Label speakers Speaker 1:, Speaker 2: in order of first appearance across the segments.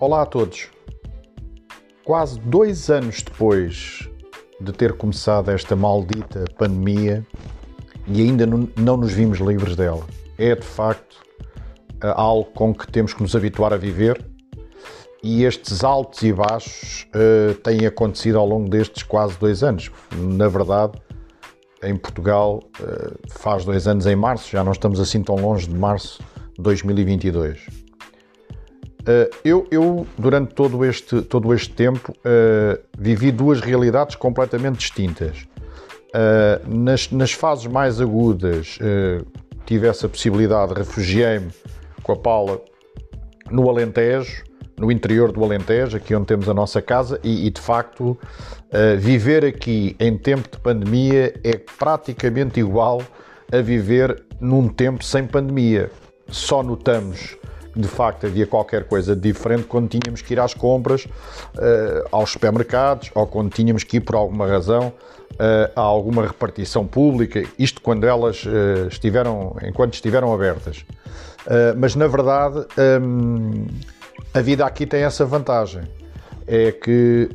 Speaker 1: Olá a todos. Quase dois anos depois de ter começado esta maldita pandemia e ainda não nos vimos livres dela. É de facto algo com que temos que nos habituar a viver e estes altos e baixos uh, têm acontecido ao longo destes quase dois anos. Na verdade, em Portugal uh, faz dois anos em março, já não estamos assim tão longe de março de 2022. Uh, eu, eu, durante todo este, todo este tempo, vivi duas realidades completamente distintas. Nas, nas, fases mais agudas, tive essa possibilidade, refugiei-me com a Paula no Alentejo, no interior do Alentejo, aqui onde temos a nossa casa, e, e de facto uh, viver aqui em tempo de pandemia é praticamente igual a viver num tempo sem pandemia. Só notamos de facto havia qualquer coisa diferente quando tínhamos que ir às compras, uh, aos supermercados, ou quando tínhamos que ir por alguma razão uh, a alguma repartição pública, isto quando elas uh, estiveram, enquanto estiveram abertas. mas na verdade um, a vida aqui tem essa vantagem. É que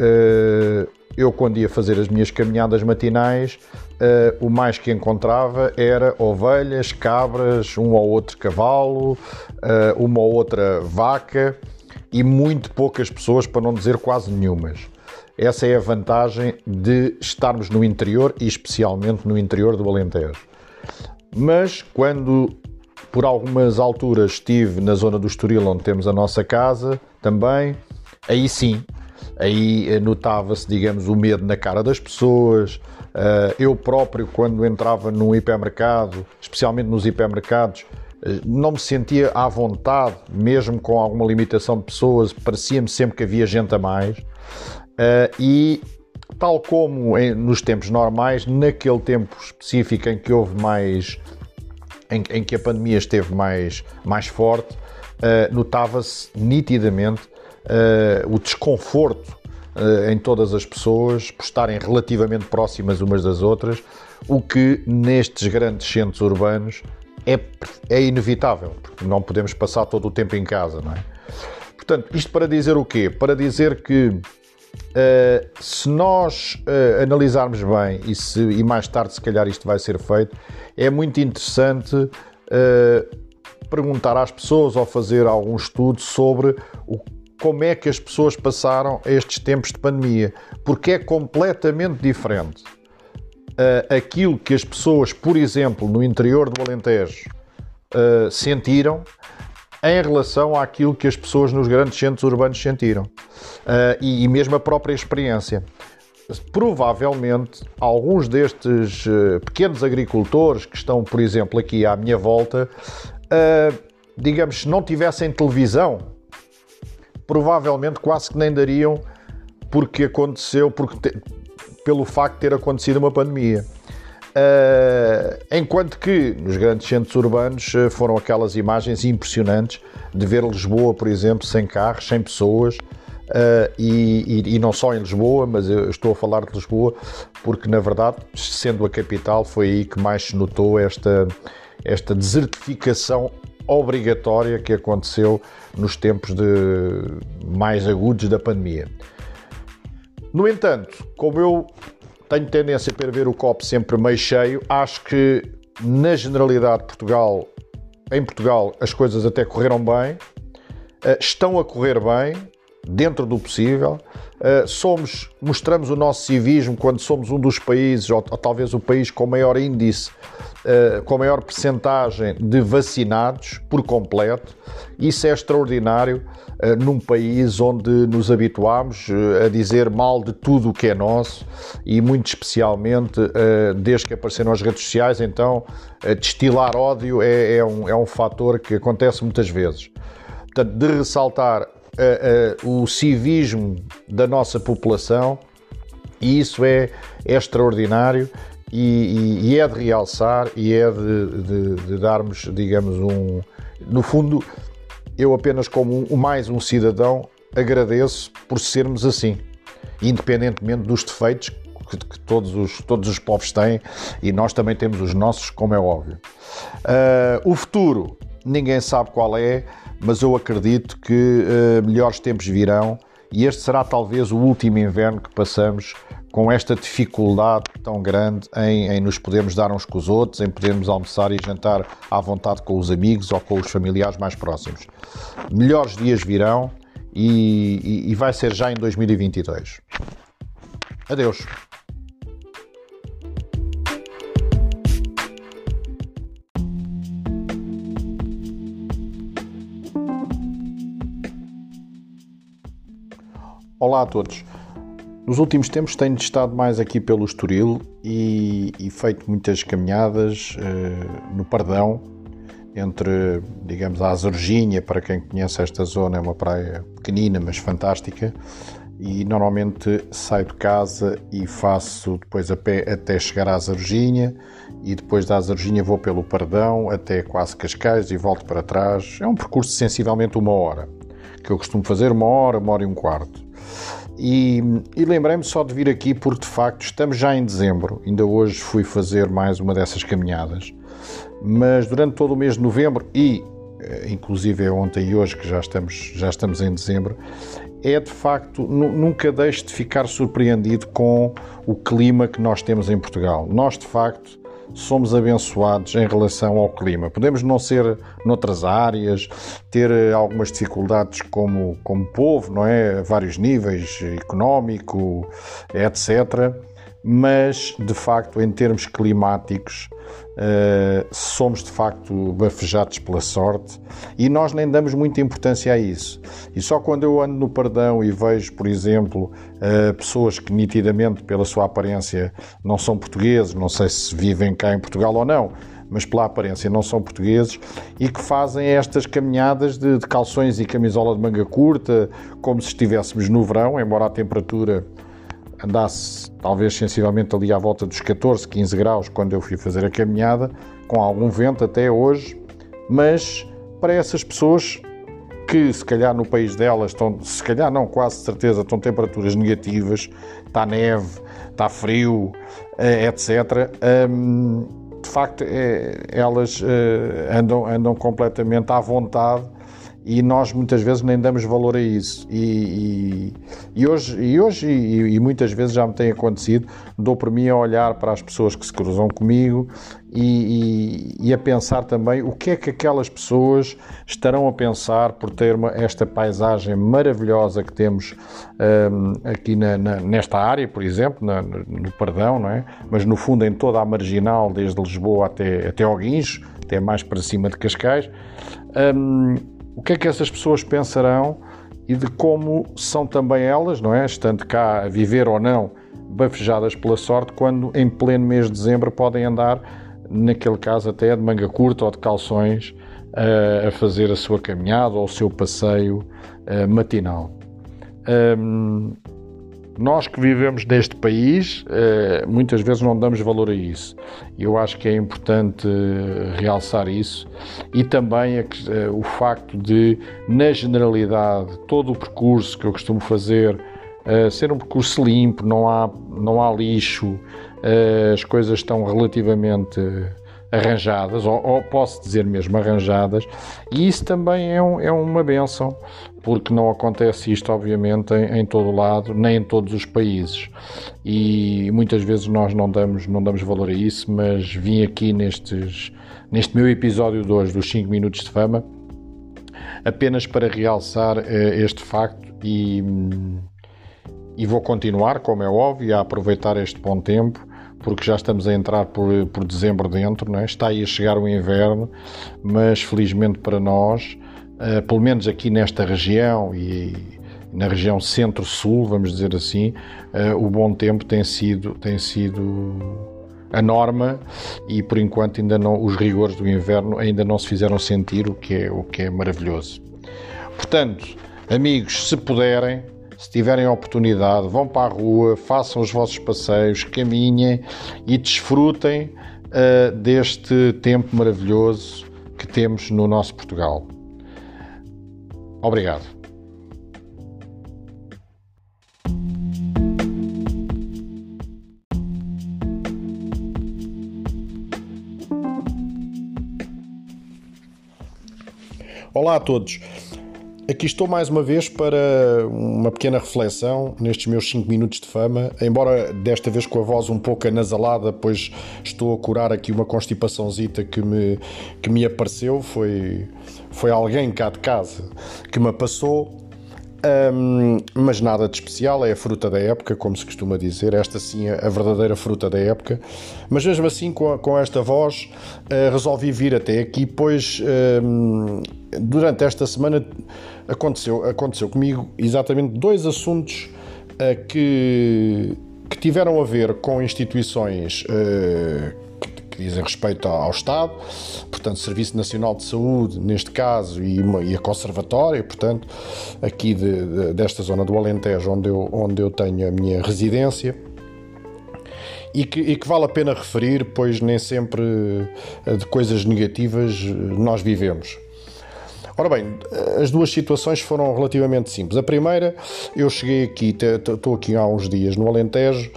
Speaker 1: eu, quando ia fazer as minhas caminhadas matinais, uh, o mais que encontrava era ovelhas, cabras, um ou outro cavalo, uh, uma ou outra vaca e muito poucas pessoas, para não dizer quase nenhumas. Essa é a vantagem de estarmos no interior e especialmente no interior do Alentejo. Mas quando por algumas alturas estive na zona do Estoril, onde temos a nossa casa também. Aí sim, aí eh, notava-se, digamos, o medo na cara das pessoas. Eh, eu próprio, quando entrava num hipermercado, especialmente nos hipermercados, eh, não me sentia à vontade, mesmo com alguma limitação de pessoas, parecia-me sempre que havia gente a mais. E tal como nos tempos normais, naquele tempo específico em que houve mais em, em que a pandemia esteve mais, mais forte, notava-se nitidamente o desconforto uh, em todas as pessoas por estarem relativamente próximas umas das outras, o que nestes grandes centros urbanos é, é inevitável, porque não podemos passar todo o tempo em casa, não é? Portanto, isto para dizer o quê? Para dizer que Uh, se nós uh, analisarmos bem e, se, e, mais tarde, se calhar, isto vai ser feito, é muito interessante uh, perguntar às pessoas ou fazer algum estudo sobre o, como é que as pessoas passaram estes tempos de pandemia, porque é completamente diferente aquilo que as pessoas, por exemplo, no interior do Alentejo sentiram em relação àquilo que as pessoas nos grandes centros urbanos sentiram uh, e, e, mesmo a própria experiência. Provavelmente alguns destes uh, pequenos agricultores que estão, por exemplo, aqui à minha volta, uh, digamos, se não tivessem televisão, provavelmente quase que nem dariam porque aconteceu, porque te, pelo facto de ter acontecido uma pandemia. Uh, enquanto que nos grandes centros urbanos uh, foram aquelas imagens impressionantes de ver Lisboa, por exemplo, sem carros, sem pessoas, uh, e, e, e, não só em Lisboa, mas eu estou a falar de Lisboa porque, na verdade, sendo a capital, foi aí que mais se notou esta, esta desertificação obrigatória que aconteceu nos tempos de mais agudos da pandemia. No entanto, como eu tenho tendência para ver o copo sempre meio cheio. Acho que, na generalidade, Portugal, em Portugal, as coisas até correram bem, eh, estão a correr bem, dentro do possível. Eh, somos, mostramos o nosso civismo quando somos um dos países, ou, ou talvez o país com maior índice, uh, com maior percentagem de vacinados por completo. Isso é extraordinário uh, num país onde nos habituámos uh, a dizer mal de tudo o que é nosso e muito especialmente desde que apareceram as redes sociais, então destilar ódio é, é, um, é um fator que acontece muitas vezes. Portanto, de ressaltar o civismo da nossa população e isso é, é extraordinário e, e, e, é de realçar e é de, de, de, darmos, digamos, um. No fundo, eu apenas como um, mais um cidadão agradeço por sermos assim, independentemente dos defeitos que, que, todos, os, todos os povos têm e nós também temos os nossos, como é óbvio. Uh, o futuro ninguém sabe qual é, mas eu acredito que uh, melhores tempos virão e este será talvez o último inverno que passamos com esta dificuldade tão grande em, em, nos podermos dar uns com os outros, em podermos almoçar e jantar à vontade com os amigos ou com os familiares mais próximos. Melhores dias virão e, e, e vai ser já em 2022. Adeus. Olá a todos. Nos últimos tempos tenho estado mais aqui pelo Estoril e, e feito muitas caminhadas uh, no Pardão, entre, digamos, a Azorginha, para quem conhece esta zona, é uma praia pequenina, mas fantástica, e normalmente saio de casa e faço depois a pé até chegar à Azorginha e depois da Azorginha vou pelo Pardão até quase Cascais e volto para trás. É um percurso de sensivelmente uma hora, que eu costumo fazer uma hora, uma hora e um quarto. E, e lembrei-me só de vir aqui porque de facto estamos já em dezembro, ainda hoje fui fazer mais uma dessas caminhadas, mas durante todo o mês de novembro e eh, inclusive é ontem e hoje que já estamos, já estamos em dezembro, é de facto, nunca deixe de ficar surpreendido com o clima que nós temos em Portugal. Nós de facto somos abençoados em relação ao clima. Podemos não ser noutras áreas, ter eh, algumas dificuldades como, como povo, não é? A vários níveis, económico, etc. Mas, de facto, em termos climáticos, Uh, somos de facto bafejados pela sorte e nós nem damos muita importância a isso. E só quando eu ando no Pardão e vejo, por exemplo, uh, pessoas que nitidamente, pela sua aparência, não são portugueses, não sei se vivem cá em Portugal ou não, mas pela aparência não são portugueses e que fazem estas caminhadas de, de calções e camisola de manga curta, como se estivéssemos no verão, embora a temperatura andasse talvez sensivelmente ali à volta dos 14, 15 graus quando eu fui fazer a caminhada, com algum vento até hoje, mas para essas pessoas que se calhar no país delas estão, se calhar não, quase certeza, estão temperaturas negativas, está neve, está frio, eh, etc. Hum, de facto, é, elas eh, andam, andam completamente à vontade e nós muitas vezes nem damos valor a isso. E, e, e hoje, e, hoje e, e, muitas vezes já me tem acontecido, dou por mim a olhar para as pessoas que se cruzam comigo e, a pensar também o que é que aquelas pessoas estarão a pensar por ter uma, esta paisagem maravilhosa que temos um, aqui na, na, nesta área, por exemplo, na, no Perdão, não é? Mas no fundo em toda a marginal, desde Lisboa até, até ao Guincho, até mais para cima de Cascais. Um, o que é que essas pessoas pensarão e de como são também elas, não é? Estando cá a viver ou não, bafejadas pela sorte, quando em pleno mês de dezembro podem andar, naquele caso até de manga curta ou de calções, a fazer a sua caminhada ou o seu passeio matinal. Nós que vivemos neste país, eh, muitas vezes não damos valor a isso. Eu acho que é importante eh, realçar isso e também eh, o facto de, na generalidade, todo o percurso que eu costumo fazer ser um percurso limpo, não há, não há lixo, as coisas estão relativamente arranjadas, ou, ou, posso dizer mesmo arranjadas, e isso também é, um, é uma benção, porque não acontece isto, obviamente, em, em, todo lado, nem em todos os países. E muitas vezes nós não damos, não damos valor a isso, mas vim aqui nestes, neste meu episódio de hoje, dos 5 Minutos de Fama, apenas para realçar eh, este facto e, e vou continuar, como é óbvio, a aproveitar este bom tempo porque já estamos a entrar por, por dezembro dentro, não é? está aí a chegar o inverno, mas felizmente para nós, uh, pelo menos aqui nesta região e na região centro-sul, vamos dizer assim, uh, o bom tempo tem sido, tem sido a norma e por enquanto ainda não, os rigores do inverno ainda não se fizeram sentir, o que é, o que é maravilhoso. Portanto, amigos, se puderem, se tiverem oportunidade, vão para a rua, façam os vossos passeios, caminhem e desfrutem uh, deste tempo maravilhoso que temos no nosso Portugal. Obrigado.
Speaker 2: Olá a todos. Aqui estou mais uma vez para uma pequena reflexão nestes meus 5 minutos de fama, embora desta vez com a voz um pouco anasalada, pois estou a curar aqui uma constipaçãozita que me, que me apareceu. Foi, foi alguém cá de casa que me passou um, mas nada de especial, é a fruta da época, como se costuma dizer. Esta sim é a verdadeira fruta da época. Mas mesmo assim, com, a, com esta voz, uh, resolvi vir até aqui, pois um, durante esta semana aconteceu, aconteceu comigo exatamente dois assuntos uh, que, que tiveram a ver com instituições uh, que dizem respeito ao Estado, portanto, Serviço Nacional de Saúde, neste caso, e, uma, e a Conservatória, portanto, aqui de, de, desta zona do Alentejo, onde eu, onde eu tenho a minha residência. E que, e que, vale a pena referir, pois nem sempre eh, de coisas negativas nós vivemos. Ora bem, as duas situações foram relativamente simples. A primeira, eu cheguei aqui, estou aqui há uns dias no Alentejo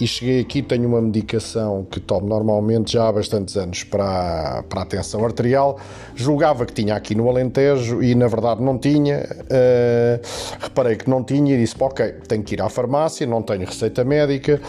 Speaker 2: e cheguei aqui, tenho uma medicação que tomo normalmente já há bastantes anos para, para a tensão arterial. Julgava que tinha aqui no Alentejo e na verdade não tinha. Uh, reparei que não tinha e disse: Ok, tenho que ir à farmácia, não tenho receita médica,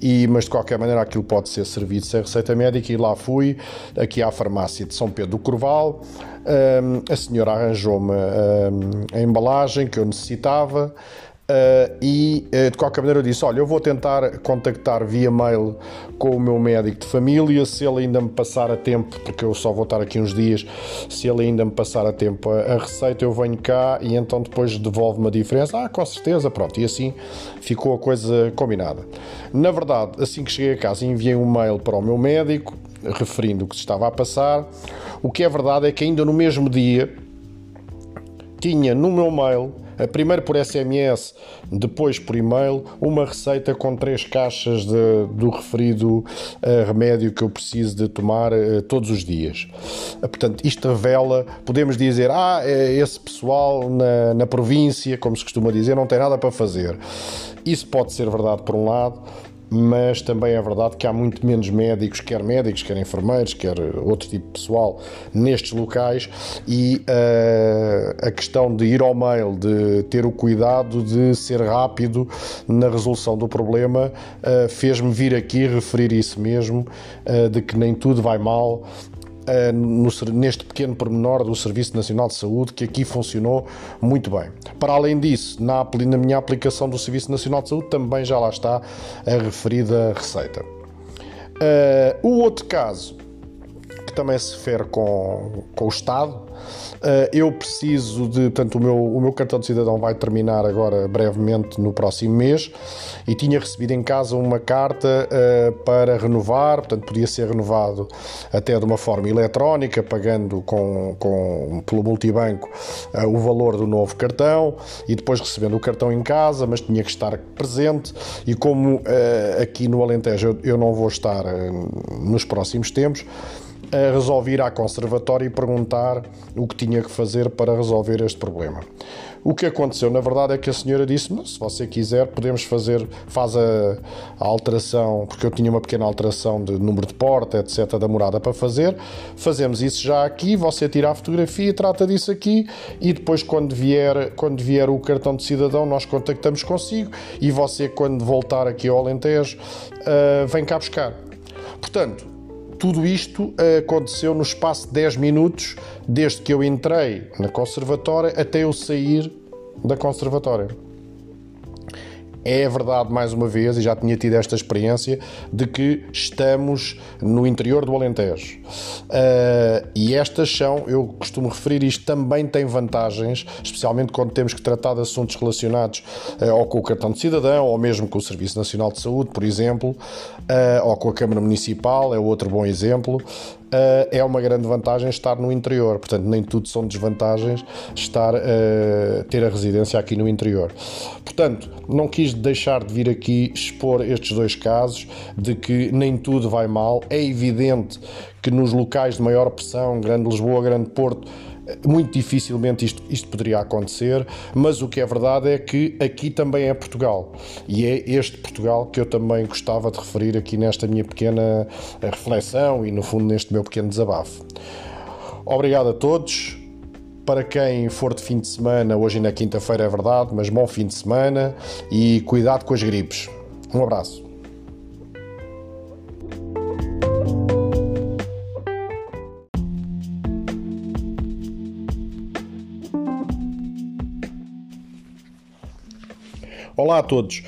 Speaker 2: e, mas de qualquer maneira aquilo pode ser servido sem receita médica. E lá fui, aqui à farmácia de São Pedro do Corval. Uh, a senhora arranjou-me uh, a embalagem que eu necessitava. Uh, e uh, de qualquer maneira eu disse: Olha, eu vou tentar contactar via mail com o meu médico de família. Se ele ainda me passar a tempo, porque eu só vou estar aqui uns dias, se ele ainda me passar a tempo a, a receita, eu venho cá e então depois devolve-me a diferença. Ah, com certeza, pronto. E assim ficou a coisa combinada. Na verdade, assim que cheguei a casa, enviei um mail para o meu médico referindo o que se estava a passar. O que é verdade é que ainda no mesmo dia tinha no meu mail primeiro por SMS, depois por e-mail, uma receita com três caixas de, do referido uh, remédio que eu preciso de tomar uh, todos os dias. Uh, portanto, isto revela, podemos dizer, ah, esse pessoal na, na província, como se costuma dizer, não tem nada para fazer. Isso pode ser verdade por um lado, mas também é verdade que há muito menos médicos, quer médicos, quer enfermeiros, quer outro tipo de pessoal nestes locais. E uh, a questão de ir ao mail, de ter o cuidado de ser rápido na resolução do problema, uh, fez-me vir aqui referir isso mesmo, uh, de que nem tudo vai mal Uh, no, neste pequeno pormenor do Serviço Nacional de Saúde, que aqui funcionou muito bem. Para além disso, na, na, minha aplicação do Serviço Nacional de Saúde também já lá está a referida receita. Uh, o outro caso, que também se refere com, com o Estado, Uh, eu preciso de. Portanto, o meu, o meu cartão de cidadão vai terminar agora brevemente no próximo mês e tinha recebido em casa uma carta uh, para renovar, portanto, podia ser renovado até de uma forma eletrónica, pagando com, com, pelo multibanco uh, o valor do novo cartão e depois recebendo o cartão em casa, mas tinha que estar presente. E como aqui no Alentejo eu, eu não vou estar nos próximos tempos resolvi ir à conservatória e perguntar o que tinha que fazer para resolver este problema. O que aconteceu, na verdade, é que a senhora disse: se você quiser, podemos fazer, faz a, a, alteração, porque eu tinha uma pequena alteração de número de porta, etc., da morada para fazer. Fazemos isso já aqui, você tira a fotografia, trata disso aqui e depois, quando vier, quando vier o cartão de cidadão, nós contactamos consigo e você, quando voltar aqui ao Alentejo, uh, vem cá buscar. Portanto, tudo isto aconteceu no espaço de 10 minutos, desde que eu entrei na conservatória até eu sair da conservatória. É verdade, mais uma vez, e já tinha tido esta experiência, de que estamos no interior do Alentejo. Uh, e estas são, eu costumo referir isto, também tem vantagens, especialmente quando temos que tratar de assuntos relacionados uh, ou com o cartão de cidadão, ou mesmo com o Serviço Nacional de Saúde, por exemplo, uh, ou com a Câmara Municipal, é outro bom exemplo. Uh, é uma grande vantagem estar no interior. Portanto, nem tudo são desvantagens estar uh, ter a residência aqui no interior. Portanto, não quis deixar de vir aqui expor estes dois casos de que nem tudo vai mal. É evidente que nos locais de maior pressão, Grande Lisboa, Grande Porto, muito dificilmente isto, isto poderia acontecer, mas o que é verdade é que aqui também é Portugal. E é este Portugal que eu também gostava de referir aqui nesta minha pequena reflexão e, no fundo, neste meu pequeno desabafo. Obrigado a todos Para quem for de fim de semana, hoje ainda é quinta-feira, é verdade, mas bom fim de semana e cuidado com as gripes. Um abraço. Olá a todos.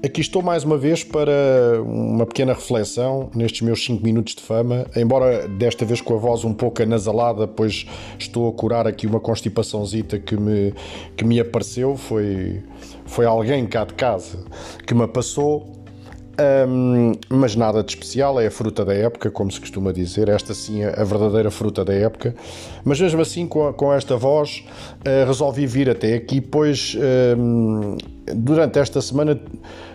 Speaker 2: Aqui estou mais uma vez para uma pequena reflexão nestes meus 5 minutos de fama, embora desta vez com a voz um pouco anasalada, pois estou a curar aqui uma constipaçãozita que me, que me apareceu, foi, foi alguém cá de casa que me passou, um, mas nada de especial, é a fruta da época, como se costuma dizer, esta sim é a verdadeira fruta da época, mas mesmo assim com, com esta voz uh, resolvi vir até aqui, pois um, durante esta semana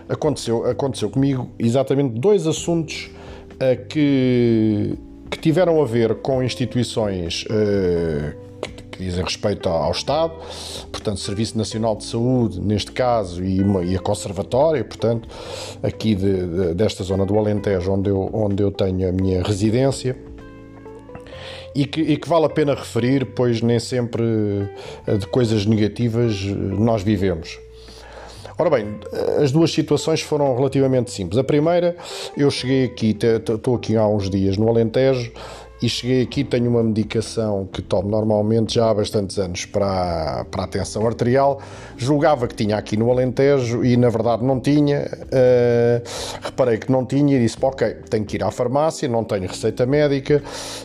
Speaker 2: aconteceu, aconteceu comigo exatamente dois assuntos uh, que, que tiveram a ver com instituições uh, que, dizem respeito ao Estado, portanto, Serviço Nacional de Saúde, neste caso, e, uma, e a Conservatória, portanto, aqui de, de, desta zona do Alentejo, onde eu, onde eu tenho a minha residência. E que, e que, vale a pena referir, pois nem sempre eh, de coisas negativas nós vivemos. Ora bem, as duas situações foram relativamente simples. A primeira, eu cheguei aqui, estou aqui há uns dias no Alentejo e cheguei aqui, tenho uma medicação que tomo normalmente já há bastantes anos para, para a tensão arterial. Julgava que tinha aqui no Alentejo e na verdade não tinha. Uh, reparei que não tinha e disse: Ok, tenho que ir à farmácia, não tenho receita médica,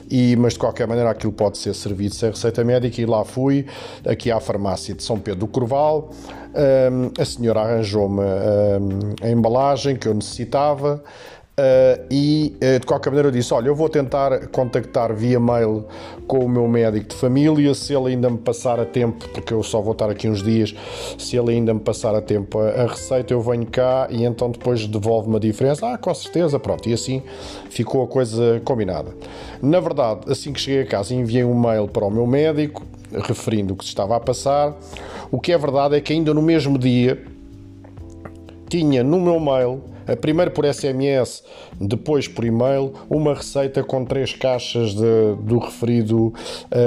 Speaker 2: e, mas de qualquer maneira aquilo pode ser servido sem receita médica. E lá fui, aqui à farmácia de São Pedro do Corval. Um, a senhora arranjou-me um, a embalagem que eu necessitava. Uh, e uh, de qualquer maneira eu disse: Olha, eu vou tentar contactar via mail com o meu médico de família. Se ele ainda me passar a tempo, porque eu só vou estar aqui uns dias, se ele ainda me passar a tempo a, a receita, eu venho cá e então depois devolve-me a diferença. Ah, com certeza, pronto. E assim ficou a coisa combinada. Na verdade, assim que cheguei a casa, enviei um mail para o meu médico referindo o que se estava a passar. O que é verdade é que ainda no mesmo dia tinha no meu mail, primeiro por SMS, depois por e-mail, uma receita com três caixas de, do referido uh,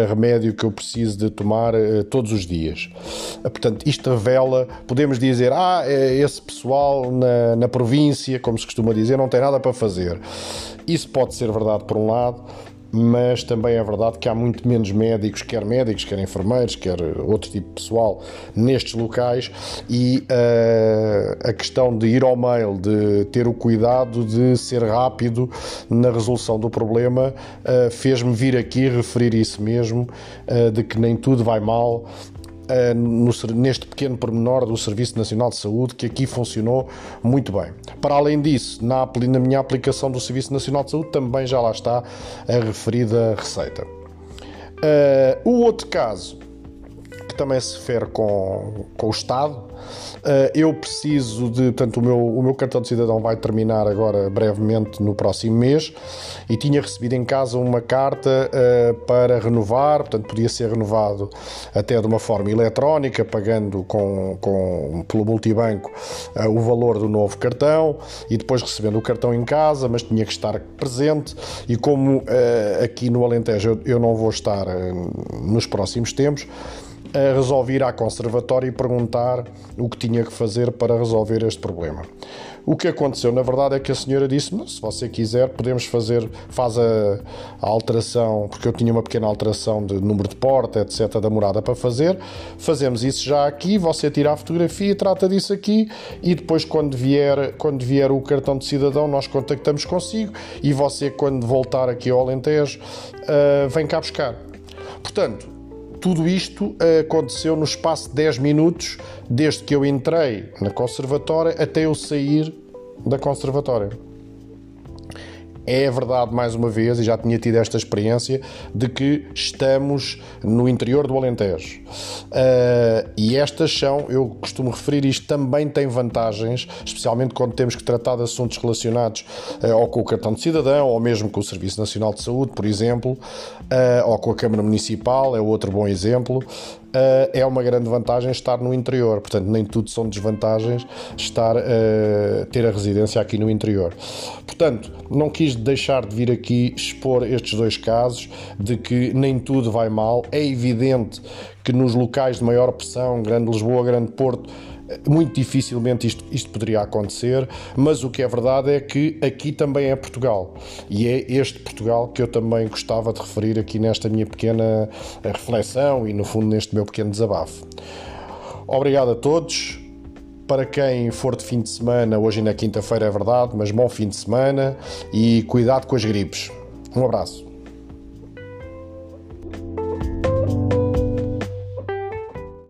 Speaker 2: remédio que eu preciso de tomar uh, todos os dias. Uh, portanto, isto revela, podemos dizer, ah, esse pessoal na, na província, como se costuma dizer, não tem nada para fazer. Isso pode ser verdade por um lado, mas também é verdade que há muito menos médicos, quer médicos, quer enfermeiros, quer outro tipo de pessoal nestes locais. E uh, a questão de ir ao mail, de ter o cuidado de ser rápido na resolução do problema, uh, fez-me vir aqui referir isso mesmo, uh, de que nem tudo vai mal uh, no, neste pequeno pormenor do Serviço Nacional de Saúde, que aqui funcionou muito bem. Para além disso, na, na minha aplicação do Serviço Nacional de Saúde também já lá está a referida receita. Uh, o outro caso, também se refere com, com o Estado, Uh, eu preciso de. Portanto, o meu, o meu cartão de cidadão vai terminar agora brevemente no próximo mês e tinha recebido em casa uma carta uh, para renovar, portanto, podia ser renovado até de uma forma eletrónica, pagando com, com, pelo multibanco uh, o valor do novo cartão e depois recebendo o cartão em casa, mas tinha que estar presente. E como aqui no Alentejo eu, eu não vou estar nos próximos tempos resolvi ir à conservatória e perguntar o que tinha que fazer para resolver este problema. O que aconteceu, na verdade, é que a senhora disse: se você quiser, podemos fazer, faz a, a, alteração, porque eu tinha uma pequena alteração de número de porta, etc., da morada para fazer. Fazemos isso já aqui, você tira a fotografia, trata disso aqui e depois, quando vier, quando vier o cartão de cidadão, nós contactamos consigo e você, quando voltar aqui ao Alentejo, uh, vem cá buscar. Portanto, tudo isto aconteceu no espaço de 10 minutos, desde que eu entrei na conservatória até eu sair da conservatória é verdade, mais uma vez, e já tinha tido esta experiência, de que estamos no interior do Alentejo. Uh, e estas são, eu costumo referir isto, também tem vantagens, especialmente quando temos que tratar de assuntos relacionados uh, ou com o cartão de cidadão, ou mesmo com o Serviço Nacional de Saúde, por exemplo, uh, ou com a Câmara Municipal, é outro bom exemplo. Uh, é uma grande vantagem estar no interior. Portanto, nem tudo são desvantagens estar uh, ter a residência aqui no interior. Portanto, não quis deixar de vir aqui expor estes dois casos de que nem tudo vai mal. É evidente que nos locais de maior pressão, Grande Lisboa, Grande Porto, muito dificilmente isto, isto poderia acontecer, mas o que é verdade é que aqui também é Portugal. E é este Portugal que eu também gostava de referir aqui nesta minha pequena reflexão e, no fundo, neste meu pequeno desabafo. Obrigado a todos. Para quem for de fim de semana, hoje na quinta-feira é verdade, mas bom fim de semana e cuidado com as gripes. Um abraço.